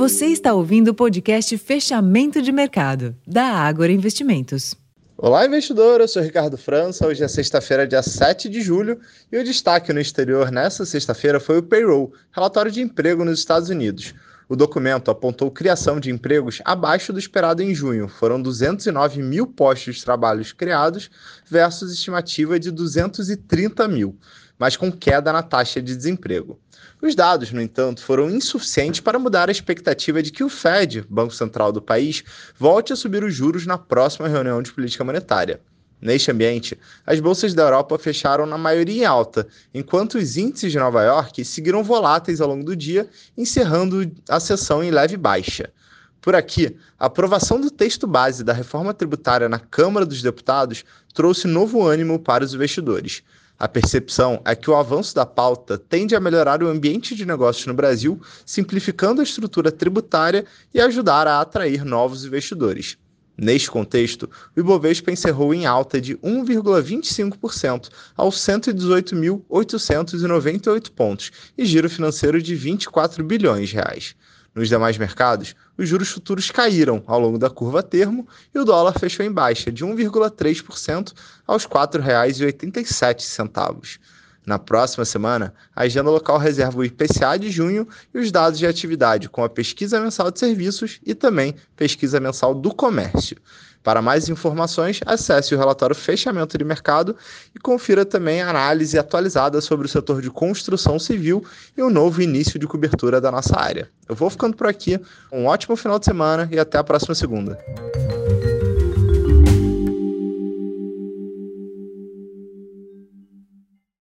Você está ouvindo o podcast Fechamento de Mercado, da Ágora Investimentos. Olá, investidor. Eu sou Ricardo França. Hoje é sexta-feira, dia 7 de julho, e o destaque no exterior nessa sexta-feira foi o payroll, relatório de emprego nos Estados Unidos. O documento apontou criação de empregos abaixo do esperado em junho. Foram 209 mil postos de trabalho criados versus estimativa de 230 mil, mas com queda na taxa de desemprego. Os dados, no entanto, foram insuficientes para mudar a expectativa de que o Fed, Banco Central do país, volte a subir os juros na próxima reunião de política monetária. Neste ambiente, as bolsas da Europa fecharam na maioria em alta, enquanto os índices de Nova York seguiram voláteis ao longo do dia, encerrando a sessão em leve baixa. Por aqui, a aprovação do texto base da reforma tributária na Câmara dos Deputados trouxe novo ânimo para os investidores. A percepção é que o avanço da pauta tende a melhorar o ambiente de negócios no Brasil, simplificando a estrutura tributária e ajudar a atrair novos investidores. Neste contexto, o Ibovespa encerrou em alta de 1,25% aos 118.898 pontos e giro financeiro de 24 bilhões de reais. Nos demais mercados, os juros futuros caíram ao longo da curva termo e o dólar fechou em baixa de 1,3% aos R$ 4,87. Na próxima semana, a agenda local reserva o IPCA de junho e os dados de atividade com a pesquisa mensal de serviços e também pesquisa mensal do comércio. Para mais informações, acesse o relatório Fechamento de Mercado e confira também a análise atualizada sobre o setor de construção civil e o novo início de cobertura da nossa área. Eu vou ficando por aqui, um ótimo final de semana e até a próxima segunda.